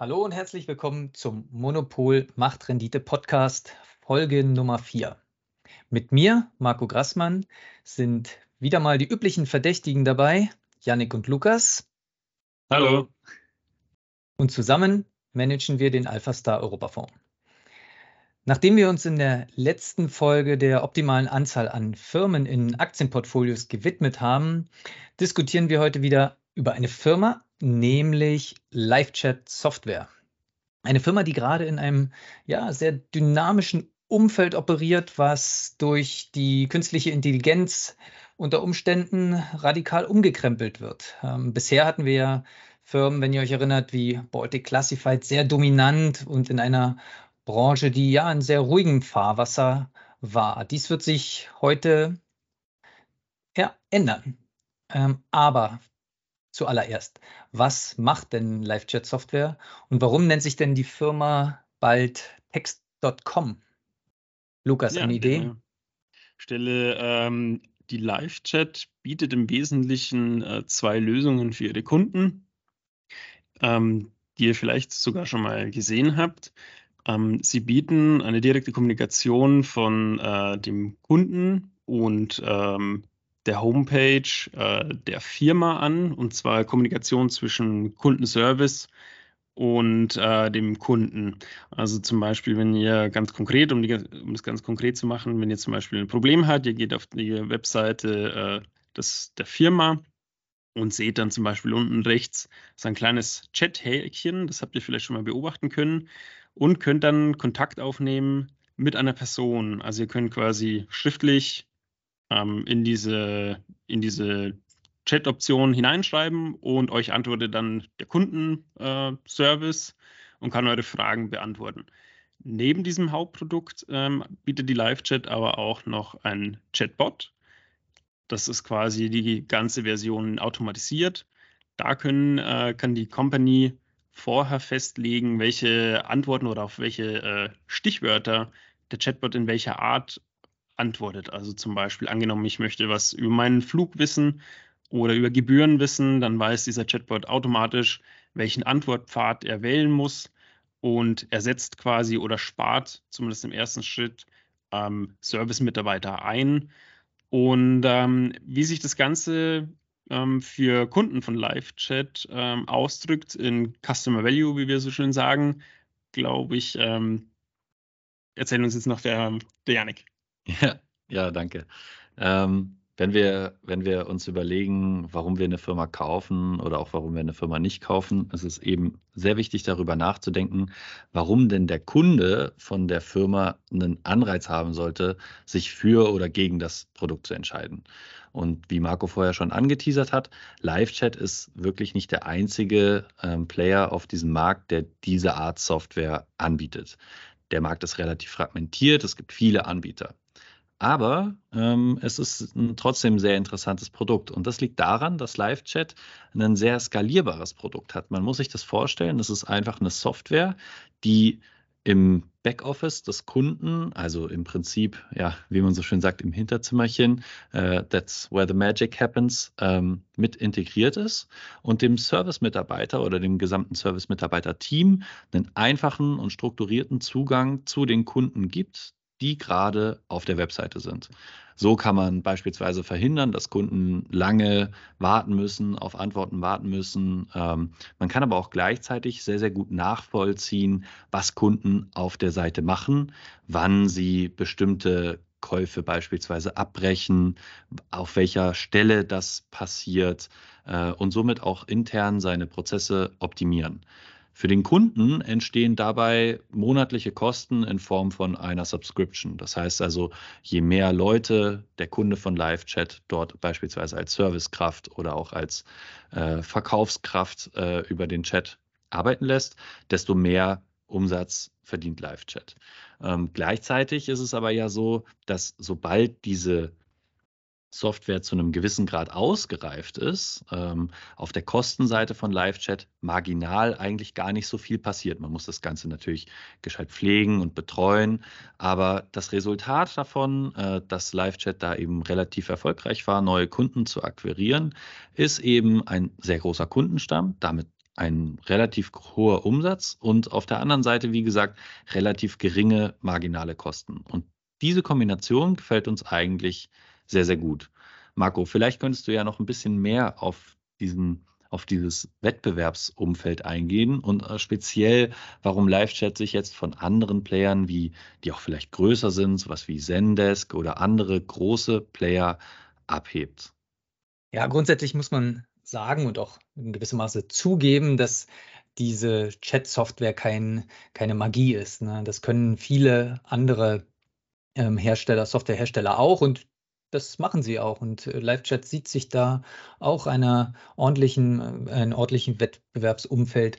Hallo und herzlich willkommen zum Monopol Macht Rendite Podcast Folge Nummer 4. Mit mir, Marco Grassmann, sind wieder mal die üblichen Verdächtigen dabei, Yannick und Lukas. Hallo. Und zusammen managen wir den Alpha-Star Europafonds. Nachdem wir uns in der letzten Folge der optimalen Anzahl an Firmen in Aktienportfolios gewidmet haben, diskutieren wir heute wieder über eine Firma, nämlich LiveChat Software. Eine Firma, die gerade in einem ja, sehr dynamischen Umfeld operiert, was durch die künstliche Intelligenz unter Umständen radikal umgekrempelt wird. Ähm, bisher hatten wir ja Firmen, wenn ihr euch erinnert, wie Baltic Classified sehr dominant und in einer Branche, die ja in sehr ruhigem Fahrwasser war. Dies wird sich heute ja, ändern. Ähm, aber zuallererst, was macht denn LiveChat Software und warum nennt sich denn die Firma bald Text.com? Lukas, ja, eine Idee? Stelle, ähm, die LiveChat bietet im Wesentlichen äh, zwei Lösungen für ihre Kunden, ähm, die ihr vielleicht sogar schon mal gesehen habt. Ähm, sie bieten eine direkte Kommunikation von äh, dem Kunden und ähm, der Homepage äh, der Firma an, und zwar Kommunikation zwischen Kundenservice und äh, dem Kunden. Also zum Beispiel, wenn ihr ganz konkret, um, die, um, das ganz konkret zu machen, wenn ihr zum Beispiel ein Problem habt, ihr geht auf die Webseite äh, des, der Firma und seht dann zum Beispiel unten rechts so ein kleines Chat-Häkchen, das habt ihr vielleicht schon mal beobachten können, und könnt dann Kontakt aufnehmen mit einer Person. Also ihr könnt quasi schriftlich ähm, in diese, in diese Chat-Option hineinschreiben und euch antwortet dann der Kundenservice äh, und kann eure Fragen beantworten. Neben diesem Hauptprodukt ähm, bietet die Live-Chat aber auch noch ein Chatbot. Das ist quasi die ganze Version automatisiert. Da können, äh, kann die Company vorher festlegen, welche Antworten oder auf welche äh, Stichwörter der Chatbot in welcher Art antwortet. Also zum Beispiel angenommen, ich möchte was über meinen Flug wissen oder über Gebühren wissen, dann weiß dieser Chatbot automatisch, welchen Antwortpfad er wählen muss und ersetzt quasi oder spart zumindest im ersten Schritt ähm, Service-Mitarbeiter ein. Und ähm, wie sich das Ganze ähm, für Kunden von LiveChat ähm, ausdrückt in Customer Value, wie wir so schön sagen, glaube ich, ähm, erzählen uns jetzt noch der, der Janik. Ja, ja, danke. Ähm, wenn wir, wenn wir uns überlegen, warum wir eine Firma kaufen oder auch warum wir eine Firma nicht kaufen, ist es eben sehr wichtig, darüber nachzudenken, warum denn der Kunde von der Firma einen Anreiz haben sollte, sich für oder gegen das Produkt zu entscheiden. Und wie Marco vorher schon angeteasert hat, LiveChat ist wirklich nicht der einzige ähm, Player auf diesem Markt, der diese Art Software anbietet. Der Markt ist relativ fragmentiert, es gibt viele Anbieter. Aber ähm, es ist ein trotzdem sehr interessantes Produkt. Und das liegt daran, dass LiveChat ein sehr skalierbares Produkt hat. Man muss sich das vorstellen, das ist einfach eine Software, die im Backoffice des Kunden, also im Prinzip, ja, wie man so schön sagt, im Hinterzimmerchen, uh, that's where the magic happens, ähm, mit integriert ist und dem Service-Mitarbeiter oder dem gesamten Service-Mitarbeiter-Team einen einfachen und strukturierten Zugang zu den Kunden gibt, die gerade auf der Webseite sind. So kann man beispielsweise verhindern, dass Kunden lange warten müssen, auf Antworten warten müssen. Ähm, man kann aber auch gleichzeitig sehr, sehr gut nachvollziehen, was Kunden auf der Seite machen, wann sie bestimmte Käufe beispielsweise abbrechen, auf welcher Stelle das passiert äh, und somit auch intern seine Prozesse optimieren. Für den Kunden entstehen dabei monatliche Kosten in Form von einer Subscription. Das heißt also, je mehr Leute der Kunde von LiveChat dort beispielsweise als Servicekraft oder auch als äh, Verkaufskraft äh, über den Chat arbeiten lässt, desto mehr Umsatz verdient LiveChat. Ähm, gleichzeitig ist es aber ja so, dass sobald diese Software zu einem gewissen Grad ausgereift ist, ähm, auf der Kostenseite von LiveChat marginal eigentlich gar nicht so viel passiert. Man muss das Ganze natürlich gescheit pflegen und betreuen, aber das Resultat davon, äh, dass LiveChat da eben relativ erfolgreich war, neue Kunden zu akquirieren, ist eben ein sehr großer Kundenstamm, damit ein relativ hoher Umsatz und auf der anderen Seite, wie gesagt, relativ geringe marginale Kosten. Und diese Kombination gefällt uns eigentlich sehr, sehr gut. Marco, vielleicht könntest du ja noch ein bisschen mehr auf diesen auf dieses Wettbewerbsumfeld eingehen und äh, speziell, warum LiveChat sich jetzt von anderen Playern, wie die auch vielleicht größer sind, sowas wie Zendesk oder andere große Player abhebt. Ja, grundsätzlich muss man sagen und auch in gewissem Maße zugeben, dass diese Chat-Software kein, keine Magie ist. Ne? Das können viele andere ähm, Hersteller, Softwarehersteller auch und das machen sie auch. Und äh, LiveChat sieht sich da auch einer ordentlichen, äh, einem ordentlichen Wettbewerbsumfeld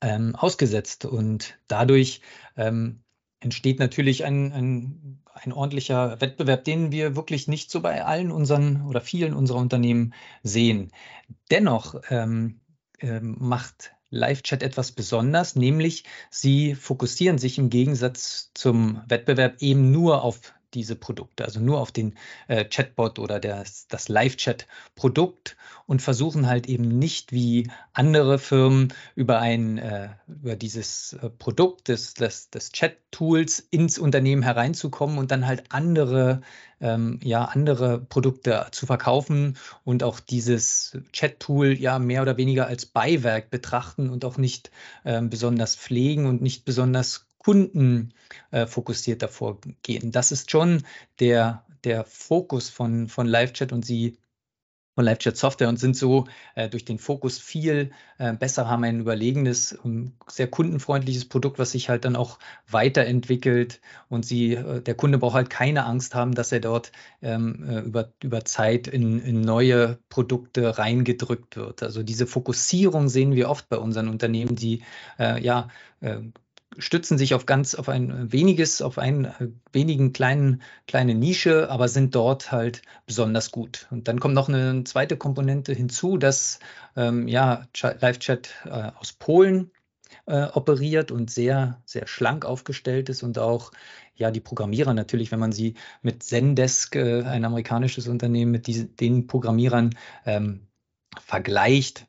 ähm, ausgesetzt. Und dadurch ähm, entsteht natürlich ein, ein, ein ordentlicher Wettbewerb, den wir wirklich nicht so bei allen unseren oder vielen unserer Unternehmen sehen. Dennoch ähm, ähm, macht Live-Chat etwas besonders, nämlich sie fokussieren sich im Gegensatz zum Wettbewerb eben nur auf diese Produkte, also nur auf den äh, Chatbot oder das, das Live-Chat-Produkt und versuchen halt eben nicht wie andere Firmen über ein äh, über dieses äh, Produkt des, des, des Chat-Tools ins Unternehmen hereinzukommen und dann halt andere ähm, ja andere Produkte zu verkaufen und auch dieses Chat-Tool ja mehr oder weniger als Beiwerk betrachten und auch nicht ähm, besonders pflegen und nicht besonders kundenfokussiert äh, davor gehen. Das ist schon der, der Fokus von, von LiveChat und sie von LiveChat Software und sind so äh, durch den Fokus viel äh, besser, haben ein überlegenes, sehr kundenfreundliches Produkt, was sich halt dann auch weiterentwickelt und sie, äh, der Kunde braucht halt keine Angst haben, dass er dort ähm, äh, über, über Zeit in, in neue Produkte reingedrückt wird. Also diese Fokussierung sehen wir oft bei unseren Unternehmen, die äh, ja stützen sich auf ganz, auf ein weniges, auf einen äh, wenigen kleinen, kleine Nische, aber sind dort halt besonders gut. Und dann kommt noch eine zweite Komponente hinzu, dass ähm, ja, Live-Chat äh, aus Polen äh, operiert und sehr, sehr schlank aufgestellt ist und auch ja, die Programmierer natürlich, wenn man sie mit Zendesk, äh, ein amerikanisches Unternehmen, mit diese, den Programmierern ähm, vergleicht,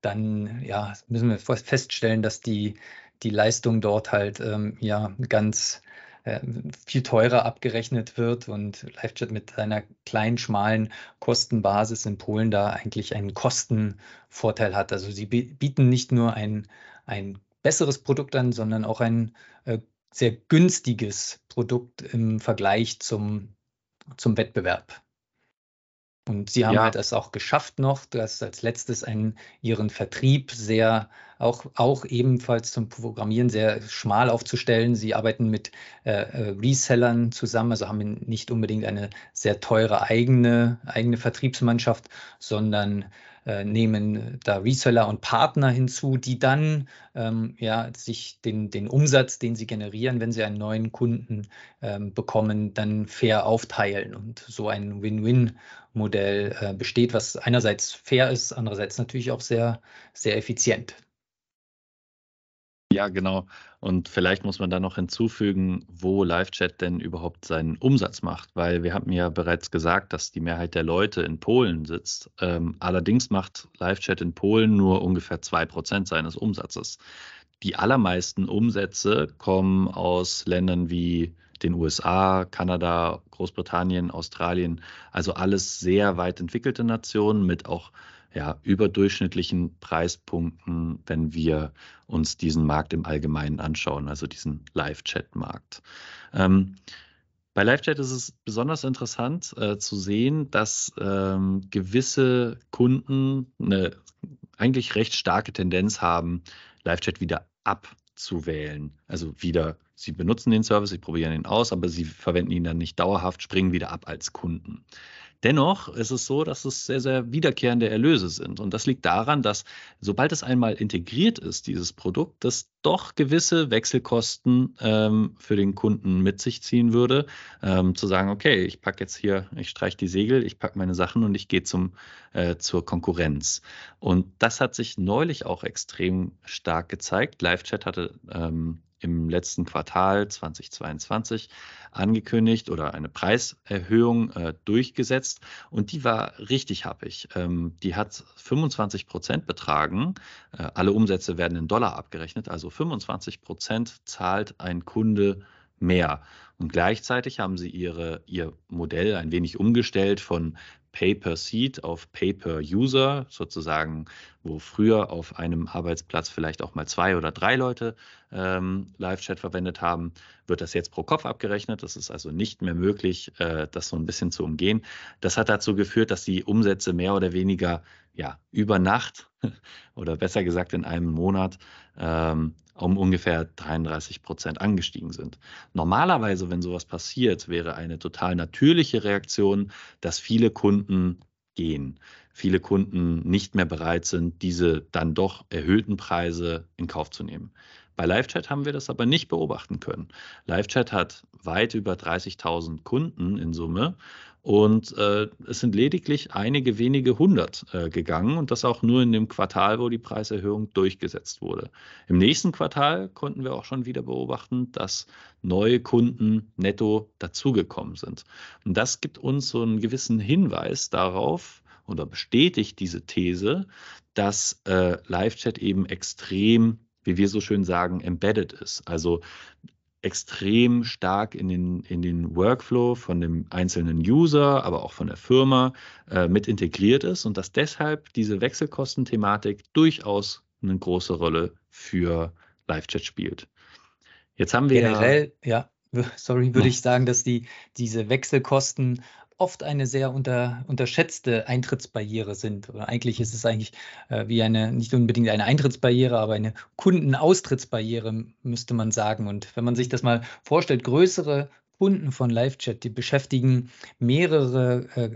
dann ja, müssen wir feststellen, dass die die Leistung dort halt ähm, ja ganz äh, viel teurer abgerechnet wird und LiveChat mit seiner kleinen, schmalen Kostenbasis in Polen da eigentlich einen Kostenvorteil hat. Also sie bieten nicht nur ein, ein besseres Produkt an, sondern auch ein äh, sehr günstiges Produkt im Vergleich zum, zum Wettbewerb. Und sie haben ja. halt es auch geschafft noch, dass als letztes einen, ihren Vertrieb sehr, auch, auch ebenfalls zum Programmieren sehr schmal aufzustellen. Sie arbeiten mit äh, äh Resellern zusammen, also haben nicht unbedingt eine sehr teure eigene, eigene Vertriebsmannschaft, sondern äh, nehmen da Reseller und Partner hinzu, die dann ähm, ja, sich den, den Umsatz, den sie generieren, wenn sie einen neuen Kunden ähm, bekommen, dann fair aufteilen und so ein Win-Win-Modell äh, besteht, was einerseits fair ist, andererseits natürlich auch sehr, sehr effizient. Ja, genau. Und vielleicht muss man da noch hinzufügen, wo LiveChat denn überhaupt seinen Umsatz macht, weil wir haben ja bereits gesagt, dass die Mehrheit der Leute in Polen sitzt. Ähm, allerdings macht LiveChat in Polen nur ungefähr 2% seines Umsatzes. Die allermeisten Umsätze kommen aus Ländern wie den USA, Kanada, Großbritannien, Australien, also alles sehr weit entwickelte Nationen mit auch ja, überdurchschnittlichen Preispunkten, wenn wir uns diesen Markt im Allgemeinen anschauen, also diesen Live-Chat-Markt. Ähm, bei Live-Chat ist es besonders interessant äh, zu sehen, dass ähm, gewisse Kunden eine eigentlich recht starke Tendenz haben, Live-Chat wieder abzuwählen. Also wieder, sie benutzen den Service, sie probieren ihn aus, aber sie verwenden ihn dann nicht dauerhaft, springen wieder ab als Kunden. Dennoch ist es so, dass es sehr, sehr wiederkehrende Erlöse sind. Und das liegt daran, dass sobald es einmal integriert ist, dieses Produkt, das doch gewisse Wechselkosten ähm, für den Kunden mit sich ziehen würde, ähm, zu sagen, okay, ich packe jetzt hier, ich streiche die Segel, ich packe meine Sachen und ich gehe äh, zur Konkurrenz. Und das hat sich neulich auch extrem stark gezeigt. LiveChat hatte ähm, im letzten Quartal 2022 angekündigt oder eine Preiserhöhung äh, durchgesetzt und die war richtig happig. Ähm, die hat 25 Prozent betragen. Äh, alle Umsätze werden in Dollar abgerechnet, also 25 Prozent zahlt ein Kunde mehr. Und gleichzeitig haben sie ihre, ihr Modell ein wenig umgestellt von Pay-per-Seat auf Pay-per-User, sozusagen, wo früher auf einem Arbeitsplatz vielleicht auch mal zwei oder drei Leute ähm, Live-Chat verwendet haben, wird das jetzt pro Kopf abgerechnet. Das ist also nicht mehr möglich, äh, das so ein bisschen zu umgehen. Das hat dazu geführt, dass die Umsätze mehr oder weniger ja, über Nacht oder besser gesagt in einem Monat ähm, um ungefähr 33 Prozent angestiegen sind. Normalerweise, wenn sowas passiert, wäre eine total natürliche Reaktion, dass viele Kunden gehen, viele Kunden nicht mehr bereit sind, diese dann doch erhöhten Preise in Kauf zu nehmen. Bei LiveChat haben wir das aber nicht beobachten können. LiveChat hat weit über 30.000 Kunden in Summe und äh, es sind lediglich einige wenige hundert äh, gegangen und das auch nur in dem Quartal, wo die Preiserhöhung durchgesetzt wurde. Im nächsten Quartal konnten wir auch schon wieder beobachten, dass neue Kunden netto dazugekommen sind. Und das gibt uns so einen gewissen Hinweis darauf, oder bestätigt diese These, dass äh, Live-Chat eben extrem, wie wir so schön sagen, embedded ist. Also extrem stark in den, in den Workflow von dem einzelnen User, aber auch von der Firma äh, mit integriert ist und dass deshalb diese Wechselkostenthematik durchaus eine große Rolle für Live-Chat spielt. Jetzt haben wir generell, ja, sorry, würde ich sagen, dass die diese Wechselkosten oft eine sehr unter, unterschätzte Eintrittsbarriere sind. Oder eigentlich ist es eigentlich äh, wie eine, nicht unbedingt eine Eintrittsbarriere, aber eine Kundenaustrittsbarriere, müsste man sagen. Und wenn man sich das mal vorstellt, größere Kunden von LiveChat, die beschäftigen mehrere äh,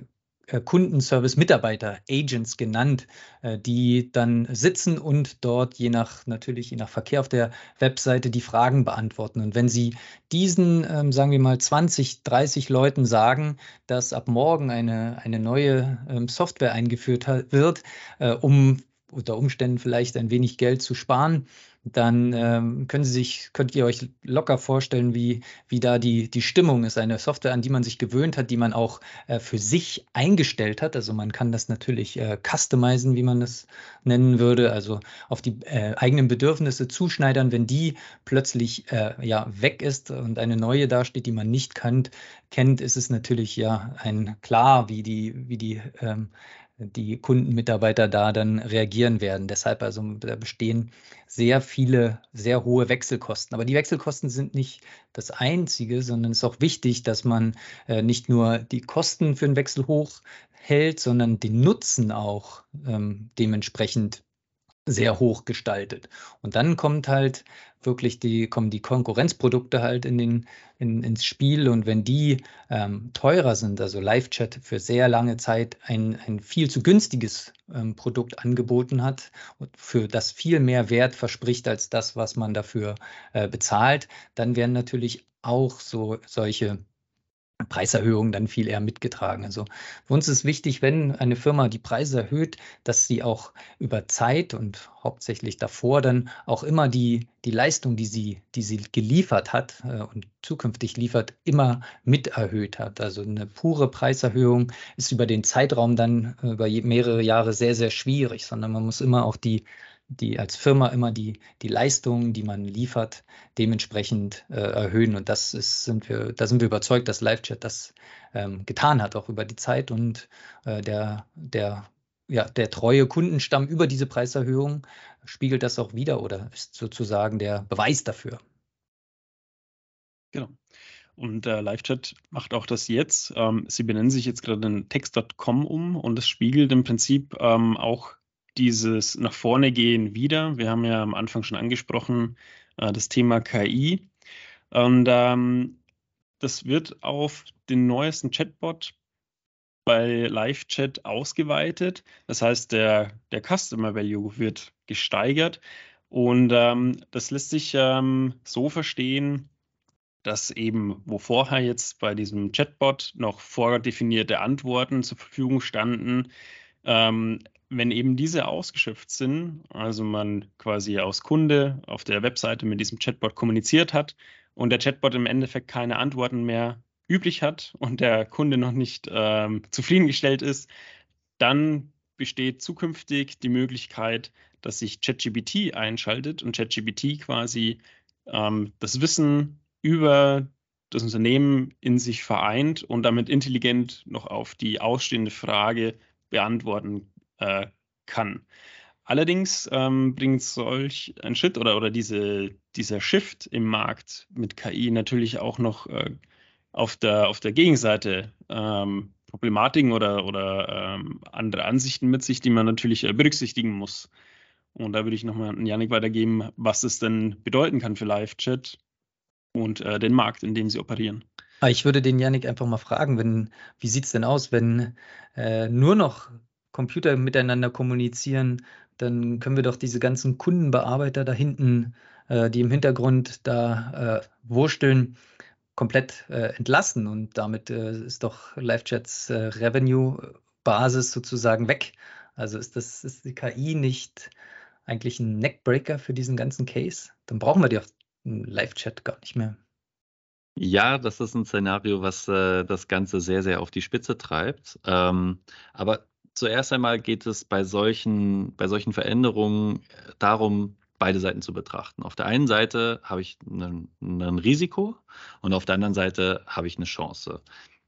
Kundenservice-Mitarbeiter, Agents genannt, äh, die dann sitzen und dort je nach natürlich je nach Verkehr auf der Webseite die Fragen beantworten. Und wenn Sie diesen, ähm, sagen wir mal, 20, 30 Leuten sagen, dass ab morgen eine, eine neue ähm, Software eingeführt wird, äh, um unter Umständen vielleicht ein wenig Geld zu sparen, dann ähm, können Sie sich, könnt ihr euch locker vorstellen, wie, wie da die, die Stimmung ist. Eine Software, an die man sich gewöhnt hat, die man auch äh, für sich eingestellt hat. Also man kann das natürlich äh, customizen, wie man das nennen würde, also auf die äh, eigenen Bedürfnisse zuschneidern. Wenn die plötzlich äh, ja, weg ist und eine neue dasteht, die man nicht kannt, kennt, ist es natürlich ja ein klar, wie die, wie die ähm, die Kundenmitarbeiter da dann reagieren werden. Deshalb also da bestehen sehr viele, sehr hohe Wechselkosten. Aber die Wechselkosten sind nicht das Einzige, sondern es ist auch wichtig, dass man äh, nicht nur die Kosten für den Wechsel hoch hält, sondern den Nutzen auch ähm, dementsprechend sehr hoch gestaltet. Und dann kommt halt wirklich die, kommen die Konkurrenzprodukte halt in den, in, ins Spiel und wenn die ähm, teurer sind, also Live-Chat für sehr lange Zeit ein, ein viel zu günstiges ähm, Produkt angeboten hat für das viel mehr Wert verspricht als das, was man dafür äh, bezahlt, dann werden natürlich auch so solche Preiserhöhungen dann viel eher mitgetragen. Also für uns ist wichtig, wenn eine Firma die Preise erhöht, dass sie auch über Zeit und hauptsächlich davor dann auch immer die, die Leistung, die sie, die sie geliefert hat äh, und zukünftig liefert, immer mit erhöht hat. Also eine pure Preiserhöhung ist über den Zeitraum dann äh, über mehrere Jahre sehr, sehr schwierig, sondern man muss immer auch die die als Firma immer die, die Leistungen, die man liefert, dementsprechend äh, erhöhen. Und das ist, sind wir, da sind wir überzeugt, dass LiveChat das ähm, getan hat, auch über die Zeit. Und äh, der, der, ja, der treue Kundenstamm über diese Preiserhöhung spiegelt das auch wieder oder ist sozusagen der Beweis dafür. Genau. Und äh, LiveChat macht auch das jetzt. Ähm, sie benennen sich jetzt gerade in text.com um und es spiegelt im Prinzip ähm, auch dieses nach vorne gehen wieder. Wir haben ja am Anfang schon angesprochen, äh, das Thema KI. Und ähm, das wird auf den neuesten Chatbot bei Live-Chat ausgeweitet. Das heißt, der, der Customer Value wird gesteigert. Und ähm, das lässt sich ähm, so verstehen, dass eben, wo vorher jetzt bei diesem Chatbot noch vordefinierte Antworten zur Verfügung standen, ähm, wenn eben diese ausgeschöpft sind, also man quasi aus Kunde auf der Webseite mit diesem Chatbot kommuniziert hat und der Chatbot im Endeffekt keine Antworten mehr übrig hat und der Kunde noch nicht ähm, zufriedengestellt ist, dann besteht zukünftig die Möglichkeit, dass sich ChatGPT einschaltet und ChatGPT quasi ähm, das Wissen über das Unternehmen in sich vereint und damit intelligent noch auf die ausstehende Frage beantworten äh, kann. Allerdings ähm, bringt solch ein Schritt oder, oder diese, dieser Shift im Markt mit KI natürlich auch noch äh, auf, der, auf der Gegenseite ähm, Problematiken oder, oder ähm, andere Ansichten mit sich, die man natürlich äh, berücksichtigen muss. Und da würde ich nochmal an Janik weitergeben, was es denn bedeuten kann für Live-Chat und äh, den Markt, in dem sie operieren. Ah, ich würde den Janik einfach mal fragen, wenn, wie sieht es denn aus, wenn äh, nur noch Computer miteinander kommunizieren, dann können wir doch diese ganzen Kundenbearbeiter da hinten, äh, die im Hintergrund da äh, wursteln, komplett äh, entlassen und damit äh, ist doch LiveChats äh, Revenue-Basis sozusagen weg. Also ist das ist die KI nicht eigentlich ein Neckbreaker für diesen ganzen Case? Dann brauchen wir die auf Live-Chat gar nicht mehr. Ja, das ist ein Szenario, was äh, das Ganze sehr, sehr auf die Spitze treibt. Ähm, aber zuerst einmal geht es bei solchen, bei solchen Veränderungen äh, darum, beide Seiten zu betrachten. Auf der einen Seite habe ich ein Risiko und auf der anderen Seite habe ich eine Chance.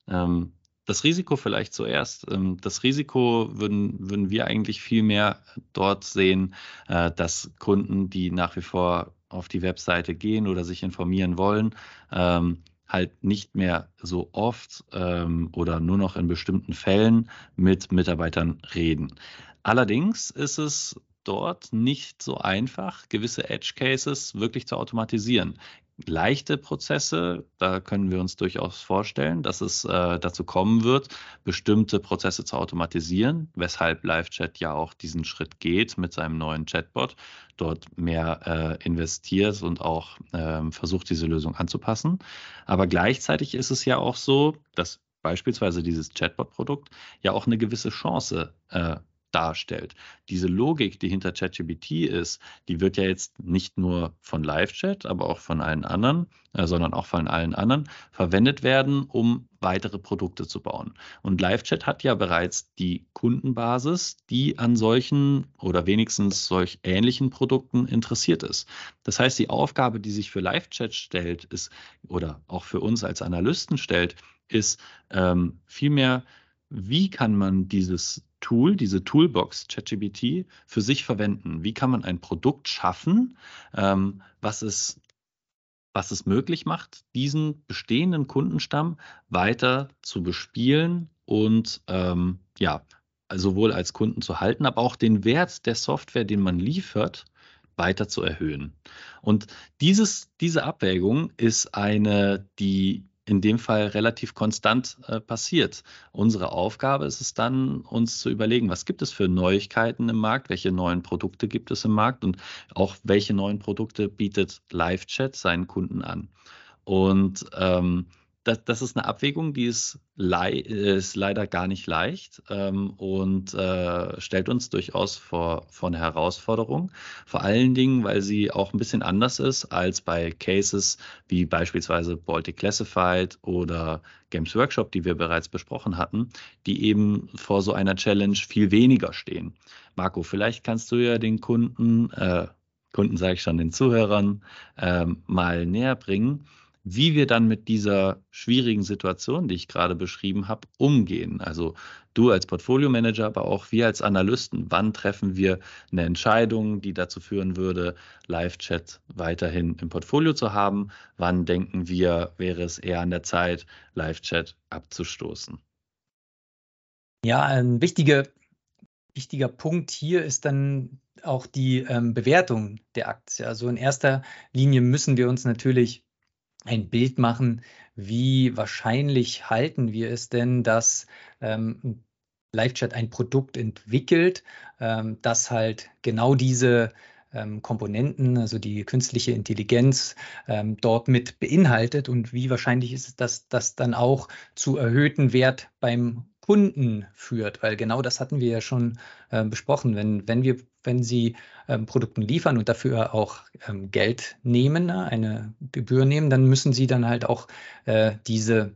Ähm, das Risiko vielleicht zuerst. Ähm, das Risiko würden, würden wir eigentlich viel mehr dort sehen, äh, dass Kunden, die nach wie vor auf die Webseite gehen oder sich informieren wollen, ähm, halt nicht mehr so oft ähm, oder nur noch in bestimmten Fällen mit Mitarbeitern reden. Allerdings ist es dort nicht so einfach, gewisse Edge Cases wirklich zu automatisieren leichte Prozesse. Da können wir uns durchaus vorstellen, dass es äh, dazu kommen wird, bestimmte Prozesse zu automatisieren, weshalb LiveChat ja auch diesen Schritt geht mit seinem neuen Chatbot, dort mehr äh, investiert und auch äh, versucht, diese Lösung anzupassen. Aber gleichzeitig ist es ja auch so, dass beispielsweise dieses Chatbot-Produkt ja auch eine gewisse Chance äh, darstellt. Diese Logik, die hinter ChatGPT ist, die wird ja jetzt nicht nur von LiveChat, aber auch von allen anderen, äh, sondern auch von allen anderen verwendet werden, um weitere Produkte zu bauen. Und LiveChat hat ja bereits die Kundenbasis, die an solchen oder wenigstens solch ähnlichen Produkten interessiert ist. Das heißt, die Aufgabe, die sich für LiveChat stellt, ist oder auch für uns als Analysten stellt, ist ähm, vielmehr, wie kann man dieses Tool, diese Toolbox ChatGPT für sich verwenden? Wie kann man ein Produkt schaffen, ähm, was es was es möglich macht, diesen bestehenden Kundenstamm weiter zu bespielen und ähm, ja, sowohl als Kunden zu halten, aber auch den Wert der Software, den man liefert, weiter zu erhöhen. Und dieses, diese Abwägung ist eine, die in dem Fall relativ konstant äh, passiert. Unsere Aufgabe ist es dann, uns zu überlegen, was gibt es für Neuigkeiten im Markt, welche neuen Produkte gibt es im Markt und auch welche neuen Produkte bietet LiveChat seinen Kunden an. Und ähm, das, das ist eine Abwägung, die ist, lei ist leider gar nicht leicht ähm, und äh, stellt uns durchaus vor, vor eine Herausforderung. Vor allen Dingen, weil sie auch ein bisschen anders ist als bei Cases wie beispielsweise Baltic Classified oder Games Workshop, die wir bereits besprochen hatten, die eben vor so einer Challenge viel weniger stehen. Marco, vielleicht kannst du ja den Kunden, äh, Kunden sage ich schon, den Zuhörern äh, mal näher bringen wie wir dann mit dieser schwierigen Situation, die ich gerade beschrieben habe, umgehen. Also du als Portfolio-Manager, aber auch wir als Analysten. Wann treffen wir eine Entscheidung, die dazu führen würde, Live-Chat weiterhin im Portfolio zu haben? Wann denken wir, wäre es eher an der Zeit, Live-Chat abzustoßen? Ja, ein wichtiger, wichtiger Punkt hier ist dann auch die ähm, Bewertung der Aktie. Also in erster Linie müssen wir uns natürlich ein Bild machen, wie wahrscheinlich halten wir es denn, dass ähm, LiveChat ein Produkt entwickelt, ähm, das halt genau diese ähm, Komponenten, also die künstliche Intelligenz, ähm, dort mit beinhaltet und wie wahrscheinlich ist es, dass das dann auch zu erhöhten Wert beim Kunden führt, weil genau das hatten wir ja schon äh, besprochen. Wenn, wenn wir, wenn Sie ähm, Produkten liefern und dafür auch ähm, Geld nehmen, ne, eine Gebühr nehmen, dann müssen Sie dann halt auch äh, diese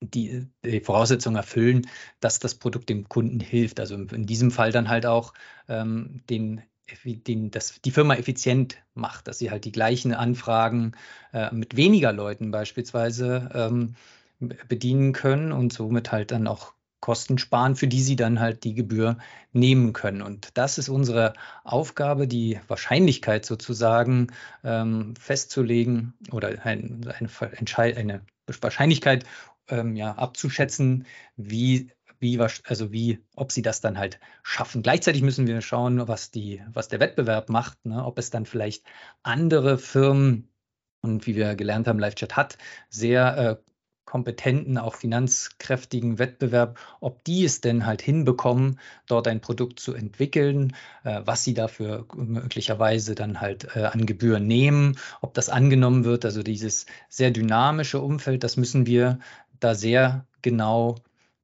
die, die Voraussetzung erfüllen, dass das Produkt dem Kunden hilft. Also in diesem Fall dann halt auch ähm, den den, das die Firma effizient macht, dass sie halt die gleichen Anfragen äh, mit weniger Leuten beispielsweise ähm, bedienen können und somit halt dann auch Kosten sparen, für die sie dann halt die Gebühr nehmen können. Und das ist unsere Aufgabe, die Wahrscheinlichkeit sozusagen ähm, festzulegen oder ein, eine, eine Wahrscheinlichkeit ähm, ja, abzuschätzen, wie wie, also wie, ob sie das dann halt schaffen. Gleichzeitig müssen wir schauen, was, die, was der Wettbewerb macht, ne? ob es dann vielleicht andere Firmen und wie wir gelernt haben, LiveChat hat sehr äh, kompetenten, auch finanzkräftigen Wettbewerb, ob die es denn halt hinbekommen, dort ein Produkt zu entwickeln, äh, was sie dafür möglicherweise dann halt äh, an Gebühren nehmen, ob das angenommen wird. Also dieses sehr dynamische Umfeld, das müssen wir da sehr genau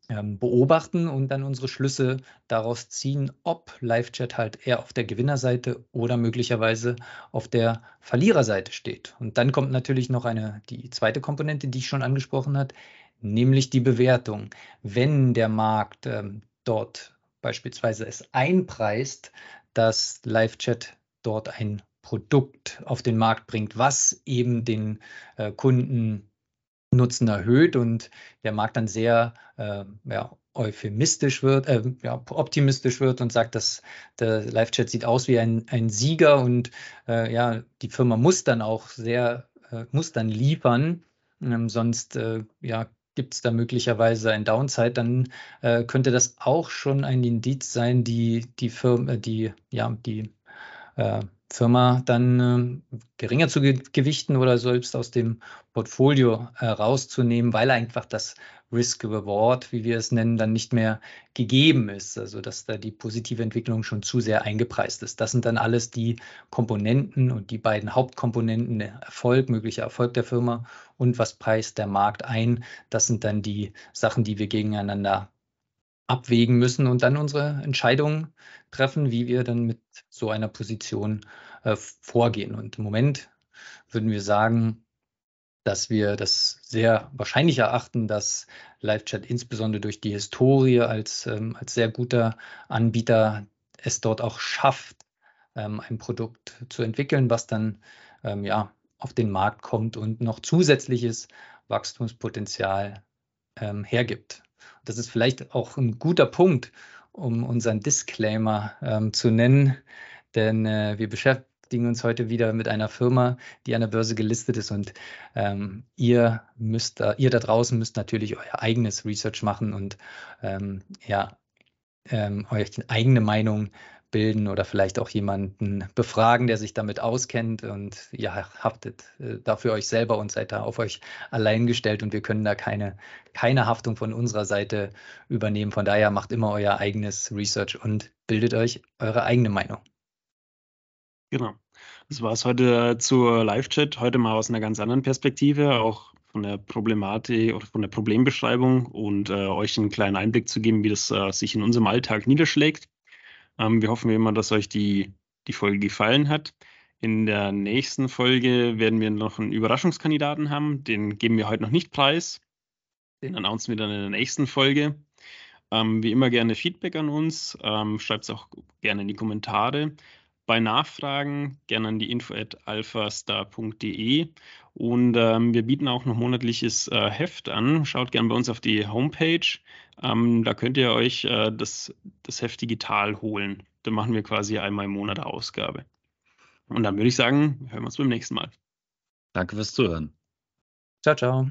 beobachten und dann unsere Schlüsse daraus ziehen, ob LiveChat halt eher auf der Gewinnerseite oder möglicherweise auf der Verliererseite steht. Und dann kommt natürlich noch eine, die zweite Komponente, die ich schon angesprochen habe, nämlich die Bewertung. Wenn der Markt ähm, dort beispielsweise es einpreist, dass LiveChat dort ein Produkt auf den Markt bringt, was eben den äh, Kunden Nutzen erhöht und der Markt dann sehr äh, ja, euphemistisch wird, äh, ja, optimistisch wird und sagt, dass der Live-Chat sieht aus wie ein, ein Sieger und äh, ja, die Firma muss dann auch sehr, äh, muss dann liefern, ähm, sonst äh, ja, gibt es da möglicherweise ein Downside, dann äh, könnte das auch schon ein Indiz sein, die, die Firma, die, ja, die Firma dann äh, geringer zu gewichten oder selbst aus dem Portfolio äh, rauszunehmen, weil einfach das Risk-Reward, wie wir es nennen, dann nicht mehr gegeben ist. Also dass da die positive Entwicklung schon zu sehr eingepreist ist. Das sind dann alles die Komponenten und die beiden Hauptkomponenten, Erfolg, möglicher Erfolg der Firma und was preist der Markt ein. Das sind dann die Sachen, die wir gegeneinander abwägen müssen und dann unsere Entscheidungen treffen, wie wir dann mit so einer Position äh, vorgehen. Und im Moment würden wir sagen, dass wir das sehr wahrscheinlich erachten, dass LiveChat insbesondere durch die Historie als, ähm, als sehr guter Anbieter es dort auch schafft, ähm, ein Produkt zu entwickeln, was dann ähm, ja, auf den Markt kommt und noch zusätzliches Wachstumspotenzial ähm, hergibt. Das ist vielleicht auch ein guter Punkt, um unseren Disclaimer ähm, zu nennen, denn äh, wir beschäftigen uns heute wieder mit einer Firma, die an der Börse gelistet ist. Und ähm, ihr müsst, da, ihr da draußen müsst natürlich euer eigenes Research machen und ähm, ja, ähm, euch eigene Meinung bilden oder vielleicht auch jemanden befragen, der sich damit auskennt und ihr haftet äh, dafür euch selber und seid da auf euch allein gestellt und wir können da keine, keine Haftung von unserer Seite übernehmen. Von daher macht immer euer eigenes Research und bildet euch eure eigene Meinung. Genau. Das war es heute zur Live-Chat. Heute mal aus einer ganz anderen Perspektive, auch von der Problematik oder von der Problembeschreibung und äh, euch einen kleinen Einblick zu geben, wie das äh, sich in unserem Alltag niederschlägt. Ähm, wir hoffen immer, dass euch die, die Folge gefallen hat. In der nächsten Folge werden wir noch einen Überraschungskandidaten haben. Den geben wir heute noch nicht preis. Den announcen wir dann in der nächsten Folge. Ähm, wie immer gerne Feedback an uns. Ähm, Schreibt es auch gerne in die Kommentare. Bei Nachfragen gerne an die info at alphastar.de und ähm, wir bieten auch noch monatliches äh, Heft an. Schaut gerne bei uns auf die Homepage. Ähm, da könnt ihr euch äh, das, das Heft digital holen. Da machen wir quasi einmal im Monat Ausgabe. Und dann würde ich sagen, hören wir uns beim nächsten Mal. Danke fürs Zuhören. Ciao, ciao.